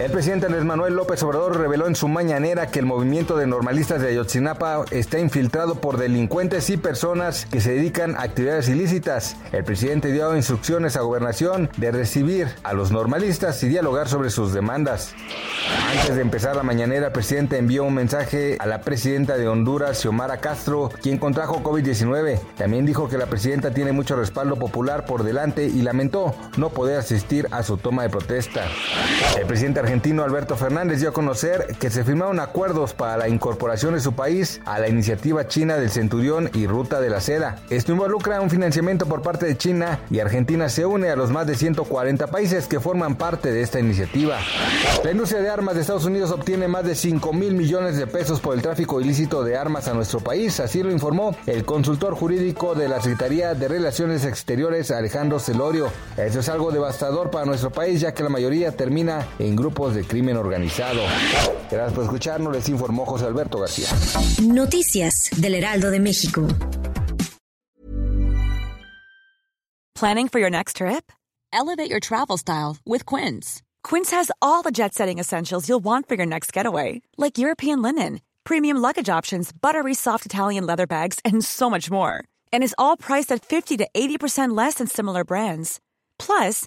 El presidente Andrés Manuel López Obrador reveló en su mañanera que el movimiento de normalistas de Ayotzinapa está infiltrado por delincuentes y personas que se dedican a actividades ilícitas. El presidente dio instrucciones a gobernación de recibir a los normalistas y dialogar sobre sus demandas. Antes de empezar la mañanera, el presidente envió un mensaje a la presidenta de Honduras, Xiomara Castro, quien contrajo COVID-19. También dijo que la presidenta tiene mucho respaldo popular por delante y lamentó no poder asistir a su toma de protesta. El presidente argentino Alberto Fernández dio a conocer que se firmaron acuerdos para la incorporación de su país a la iniciativa china del Centurión y Ruta de la Seda. Esto involucra un financiamiento por parte de China y Argentina se une a los más de 140 países que forman parte de esta iniciativa. La industria de armas de Estados Unidos obtiene más de 5 mil millones de pesos por el tráfico ilícito de armas a nuestro país, así lo informó el consultor jurídico de la Secretaría de Relaciones Exteriores Alejandro Celorio. Eso es algo devastador para nuestro país ya que la mayoría termina en grupos de crimen organizado. Gracias por escucharnos, les informó José Alberto García. Noticias del Heraldo de México. Planning for your next trip? Elevate your travel style with Quince. Quince has all the jet setting essentials you'll want for your next getaway, like European linen, premium luggage options, buttery soft Italian leather bags, and so much more. And is all priced at 50 to 80% less than similar brands. Plus,